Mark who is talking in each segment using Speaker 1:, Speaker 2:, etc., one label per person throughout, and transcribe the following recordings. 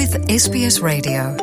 Speaker 1: with SBS Radio.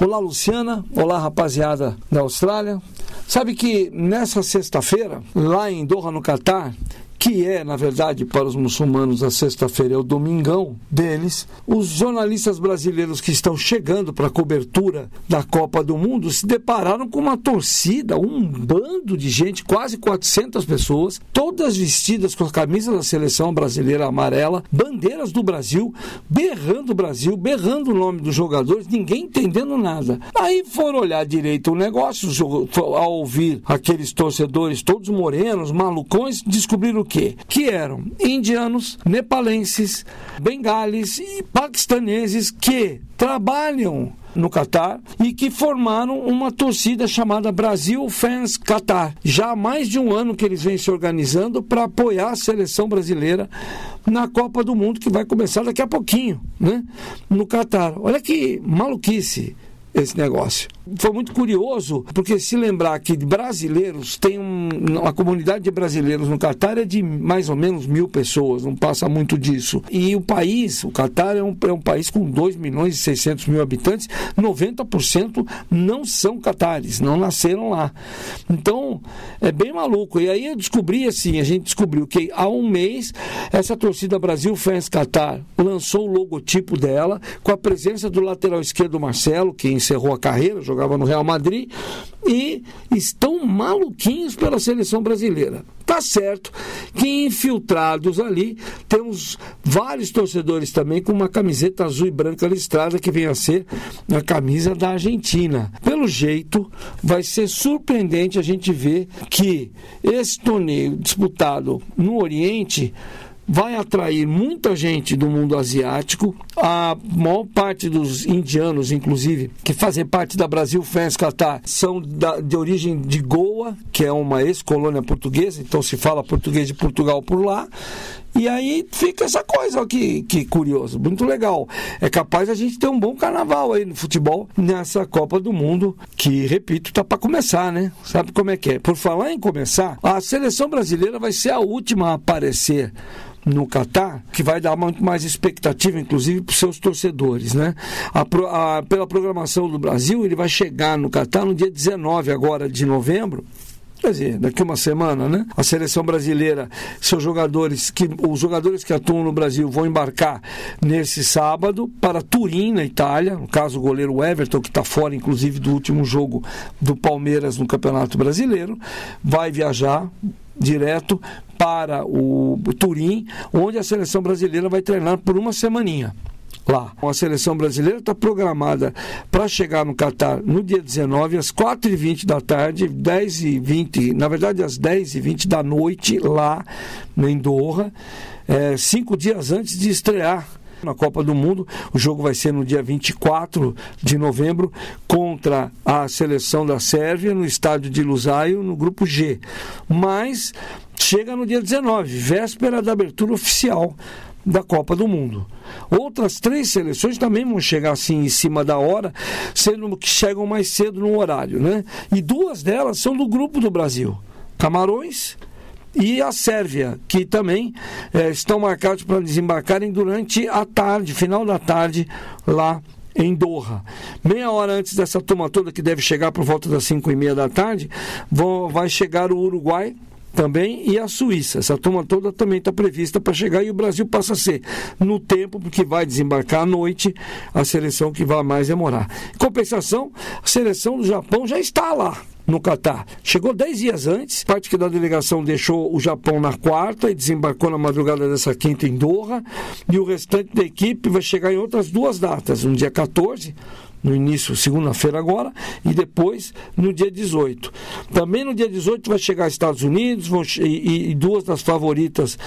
Speaker 2: Olá, Luciana. Olá, rapaziada da Austrália. Sabe que nessa sexta-feira, lá em Doha, no Catar, que é, na verdade, para os muçulmanos, a sexta-feira é o domingão deles, os jornalistas brasileiros que estão chegando para a cobertura da Copa do Mundo se depararam com uma torcida, um bando de gente, quase 400 pessoas, todas vestidas com as camisas da seleção brasileira amarela, bandeiras do Brasil, berrando o Brasil, berrando o nome dos jogadores, ninguém entendendo nada. Aí foram olhar direito o negócio, ao ouvir aqueles torcedores todos morenos, malucões, descobriram quê? Que eram indianos, nepalenses, bengales e paquistaneses que trabalham no Catar e que formaram uma torcida chamada Brasil Fans Qatar. Já há mais de um ano que eles vêm se organizando para apoiar a seleção brasileira na Copa do Mundo que vai começar daqui a pouquinho, né? No Catar. Olha que maluquice esse negócio. Foi muito curioso, porque se lembrar que brasileiros tem um, a comunidade de brasileiros no Catar é de mais ou menos mil pessoas, não passa muito disso. E o país, o Catar é um, é um país com 2 milhões e 600 mil habitantes, 90% não são catares, não nasceram lá. Então, é bem maluco. E aí eu descobri assim, a gente descobriu que há um mês essa torcida Brasil Fans Qatar lançou o logotipo dela com a presença do lateral esquerdo Marcelo, que encerrou a carreira, jogava no Real Madrid, e estão maluquinhos pela seleção brasileira. Tá certo que infiltrados ali temos vários torcedores também com uma camiseta azul e branca listrada que vem a ser a camisa da Argentina. Pelo jeito, vai ser surpreendente a gente ver que esse torneio disputado no Oriente vai atrair muita gente do mundo asiático. A maior parte dos indianos, inclusive, que fazem parte da Brasil Fans Qatar, são da, de origem de Goa, que é uma ex-colônia portuguesa, então se fala português de Portugal por lá. E aí fica essa coisa, ó, que, que curioso, muito legal. É capaz a gente ter um bom carnaval aí no futebol nessa Copa do Mundo, que, repito, tá para começar, né? Sabe como é que é? Por falar em começar, a seleção brasileira vai ser a última a aparecer no Catar, que vai dar muito mais expectativa, inclusive, para os seus torcedores. Né? A, a, pela programação do Brasil, ele vai chegar no Catar no dia 19 agora de novembro, quer dizer, daqui uma semana, né? A seleção brasileira, seus jogadores, que, os jogadores que atuam no Brasil vão embarcar nesse sábado para Turim, na Itália. No caso, o goleiro Everton, que está fora, inclusive, do último jogo do Palmeiras no Campeonato Brasileiro, vai viajar direto para o Turim, onde a seleção brasileira vai treinar por uma semaninha lá. A seleção brasileira está programada para chegar no Catar no dia 19, às 4h20 da tarde, 10h20, na verdade às 10h20 da noite, lá em Doha, é, cinco dias antes de estrear na Copa do Mundo. O jogo vai ser no dia 24 de novembro contra a seleção da Sérvia no estádio de Lusail, no grupo G. Mas chega no dia 19, véspera da abertura oficial da Copa do Mundo. Outras três seleções também vão chegar assim em cima da hora, sendo que chegam mais cedo no horário, né? E duas delas são do grupo do Brasil. Camarões e a Sérvia, que também é, estão marcados para desembarcarem durante a tarde, final da tarde, lá em Doha. Meia hora antes dessa turma toda, que deve chegar por volta das 5 e meia da tarde, vão, vai chegar o Uruguai, também e a Suíça. Essa turma toda também está prevista para chegar e o Brasil passa a ser, no tempo, porque vai desembarcar à noite, a seleção que vai mais demorar. Em compensação, a seleção do Japão já está lá no Catar. Chegou dez dias antes, parte que da delegação deixou o Japão na quarta e desembarcou na madrugada dessa quinta em Doha, e o restante da equipe vai chegar em outras duas datas, no dia 14 no início, segunda-feira agora, e depois no dia 18. Também no dia 18 vai chegar Estados Unidos vão, e, e, duas das favoritas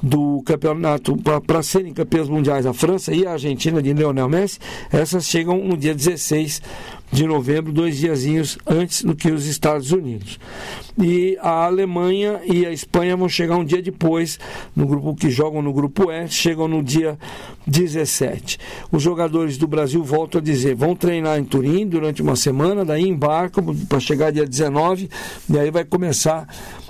Speaker 2: do campeonato para serem campeãs mundiais, a França e a Argentina de Lionel Messi, essas chegam no dia 16 de novembro, dois diazinhos antes do que os Estados Unidos. E a Alemanha e a Espanha vão chegar um dia depois, no grupo que jogam no grupo E, chegam no dia 17. Os jogadores do Brasil, volto a dizer, vão treinar em Turim durante uma semana, daí embarcam para chegar dia 19, e aí vai começar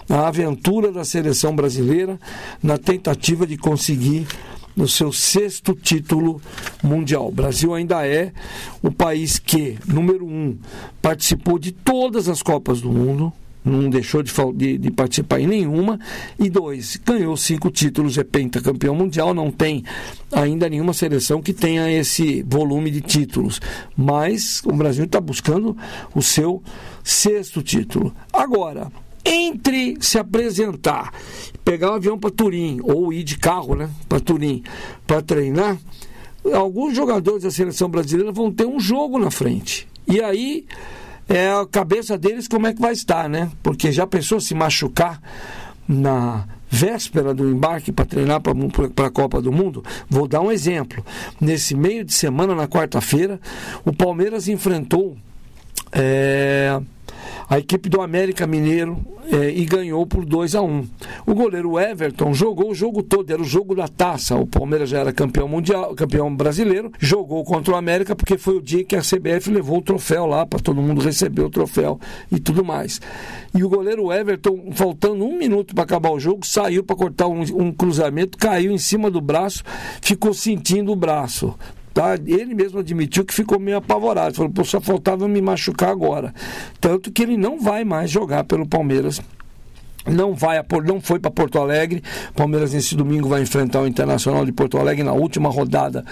Speaker 2: a aventura da seleção brasileira na tentativa de conseguir no seu sexto título mundial. O Brasil ainda é o país que, número um, participou de todas as Copas do Mundo, não deixou de, de, de, participar em nenhuma. E dois, ganhou cinco títulos, é pentacampeão mundial. Não tem ainda nenhuma seleção que tenha esse volume de títulos. Mas o Brasil está buscando o seu sexto título. Agora, entre se apresentar, pegar um avião para Turim, ou ir de carro né, para Turim, para treinar, alguns jogadores da seleção brasileira vão ter um jogo na frente. E aí é a cabeça deles como é que vai estar, né? Porque já pensou se machucar na véspera do embarque para treinar para a Copa do Mundo? Vou dar um exemplo. Nesse meio de semana, na quarta-feira, o Palmeiras enfrentou. É a equipe do América Mineiro é, e ganhou por 2 a 1 um. O goleiro Everton jogou o jogo todo, era o jogo da taça. O Palmeiras já era campeão mundial, campeão brasileiro, jogou contra o América porque foi o dia que a CBF levou o troféu lá para todo mundo receber o troféu e tudo mais. E o goleiro Everton, faltando um minuto para acabar o jogo, saiu para cortar um, um cruzamento, caiu em cima do braço, ficou sentindo o braço. Tá? Ele mesmo admitiu que ficou meio apavorado. Falou, Pô, só faltava me machucar agora. Tanto que ele não vai mais jogar pelo Palmeiras não vai não foi para Porto Alegre. Palmeiras nesse domingo vai enfrentar o Internacional de Porto Alegre na última rodada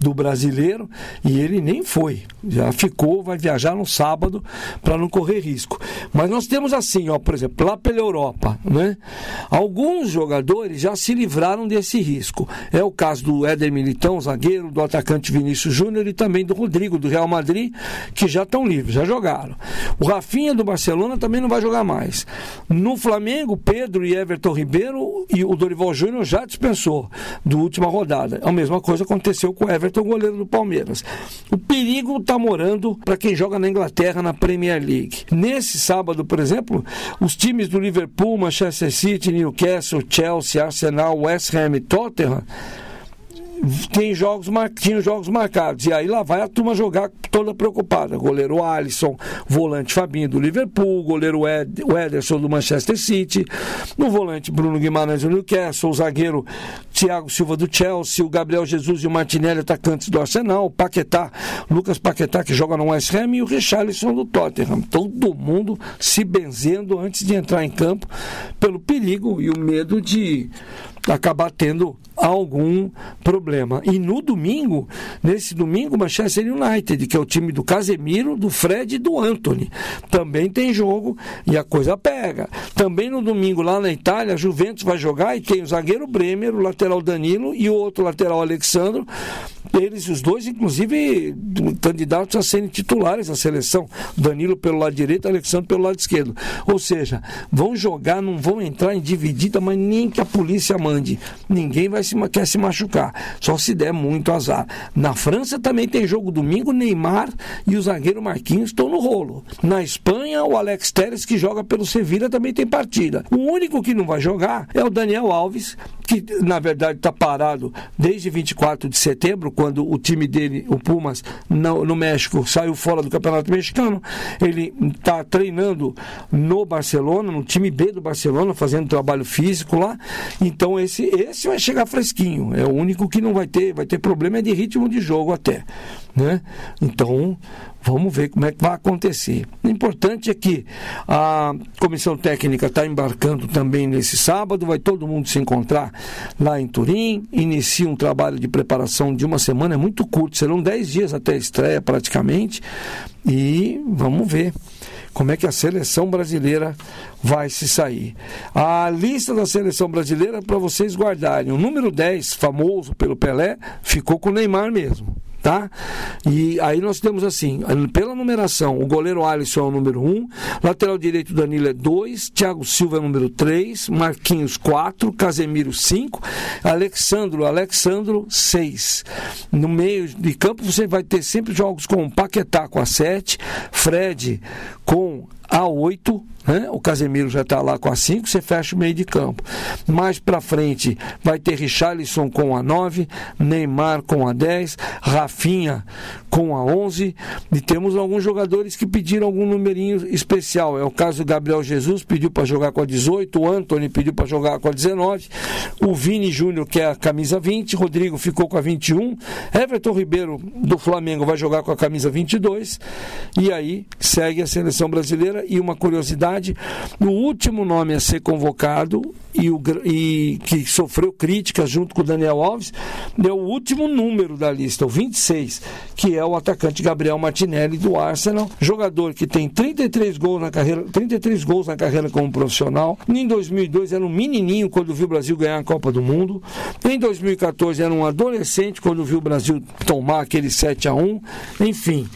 Speaker 2: do Brasileiro e ele nem foi. Já ficou, vai viajar no sábado para não correr risco. Mas nós temos assim, ó, por exemplo, lá pela Europa, né? Alguns jogadores já se livraram desse risco. É o caso do Éder Militão, zagueiro, do atacante Vinícius Júnior e também do Rodrigo do Real Madrid, que já estão livres, já jogaram. O Rafinha do Barcelona também não vai jogar mais. No Flamengo, Pedro e Everton Ribeiro e o Dorival Júnior já dispensou do última rodada. A mesma coisa aconteceu com o Everton, goleiro do Palmeiras. O perigo está morando para quem joga na Inglaterra na Premier League. Nesse sábado, por exemplo, os times do Liverpool, Manchester City, Newcastle, Chelsea, Arsenal, West Ham e Tottenham tem jogos, tinha jogos marcados. E aí lá vai a turma jogar toda preocupada. Goleiro Alisson, volante Fabinho do Liverpool, goleiro Ed, o Ederson do Manchester City, no volante Bruno Guimarães do Newcastle, o zagueiro Thiago Silva do Chelsea, o Gabriel Jesus e o Martinelli, atacantes do Arsenal, o Paquetá, Lucas Paquetá, que joga no West Ham, e o Richarlison do Tottenham. Todo mundo se benzendo antes de entrar em campo pelo perigo e o medo de acabar tendo algum problema. E no domingo, nesse domingo, Manchester United, que é o time do Casemiro, do Fred e do Anthony, também tem jogo e a coisa pega. Também no domingo, lá na Itália, a Juventus vai jogar e tem o zagueiro Bremer, o lateral Danilo e o outro lateral Alexandro. Eles, os dois, inclusive, candidatos a serem titulares da seleção. Danilo pelo lado direito, Alexandre pelo lado esquerdo. Ou seja, vão jogar, não vão entrar em dividida, mas nem que a polícia mande. Ninguém vai se, quer se machucar, só se der muito azar. Na França também tem jogo domingo, Neymar e o zagueiro Marquinhos estão no rolo. Na Espanha, o Alex Teres, que joga pelo Sevilla, também tem partida. O único que não vai jogar é o Daniel Alves, que na verdade está parado desde 24 de setembro, quando o time dele, o Pumas, no, no México, saiu fora do Campeonato Mexicano. Ele está treinando no Barcelona, no time B do Barcelona, fazendo trabalho físico lá. Então esse, esse vai chegar fresquinho. É o único que não vai ter, vai ter problema é de ritmo de jogo até. Né? Então, vamos ver como é que vai acontecer. O importante é que a comissão técnica está embarcando também nesse sábado, vai todo mundo se encontrar lá em Turim, inicia um trabalho de preparação de uma semana, é muito curto, serão 10 dias até a estreia praticamente, e vamos ver como é que a seleção brasileira vai se sair. A lista da seleção brasileira para vocês guardarem. O número 10, famoso pelo Pelé, ficou com o Neymar mesmo tá? E aí nós temos assim, pela numeração, o goleiro Alisson é o número 1, um, lateral direito Danilo é 2, Thiago Silva é o número 3, Marquinhos 4, Casemiro 5, Alexandro, Alexandro 6. No meio de campo você vai ter sempre jogos com Paquetá com a 7, Fred com a 8 né? O Casemiro já está lá com a 5, você fecha o meio de campo. Mais para frente vai ter Richarlison com a 9, Neymar com a 10, Rafinha com a 11 e temos alguns jogadores que pediram algum numerinho especial. É o caso do Gabriel Jesus, pediu para jogar com a 18, o Anthony pediu para jogar com a 19, o Vini Júnior que é a camisa 20, Rodrigo ficou com a 21, Everton Ribeiro do Flamengo vai jogar com a camisa 22 e aí segue a seleção brasileira e uma curiosidade verdade, o último nome a ser convocado e, o, e que sofreu críticas junto com o Daniel Alves, é o último número da lista, o 26, que é o atacante Gabriel Martinelli do Arsenal, jogador que tem 33 gols na carreira, 33 gols na carreira como profissional. Em 2002 era um menininho quando viu o Brasil ganhar a Copa do Mundo. Em 2014 era um adolescente quando viu o Brasil tomar aquele 7 a 1. Enfim,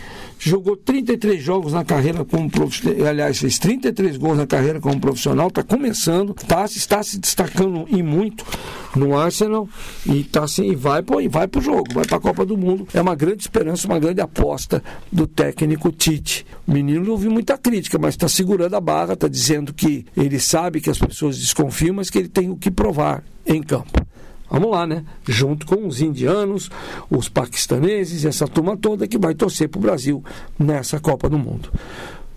Speaker 2: jogou 33 jogos na carreira como profissional, aliás, fez 33 gols na carreira como profissional, está começando, tá, está se destacando e muito no Arsenal e, tá, assim, e vai para vai o jogo, vai para a Copa do Mundo. É uma grande esperança, uma grande aposta do técnico Tite. O menino ouviu muita crítica, mas está segurando a barra, está dizendo que ele sabe que as pessoas desconfiam, mas que ele tem o que provar em campo. Vamos lá, né? Junto com os indianos, os paquistaneses, essa turma toda que vai torcer para o Brasil nessa Copa do Mundo.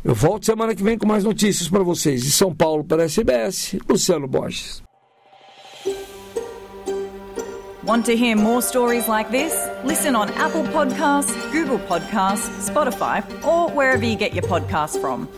Speaker 2: Eu volto semana que vem com mais notícias para vocês. De São Paulo para a SBS, Luciano Borges.
Speaker 1: Want to hear more stories like this? Listen on Apple Podcasts, Google Podcasts, Spotify, or wherever you get your podcasts from.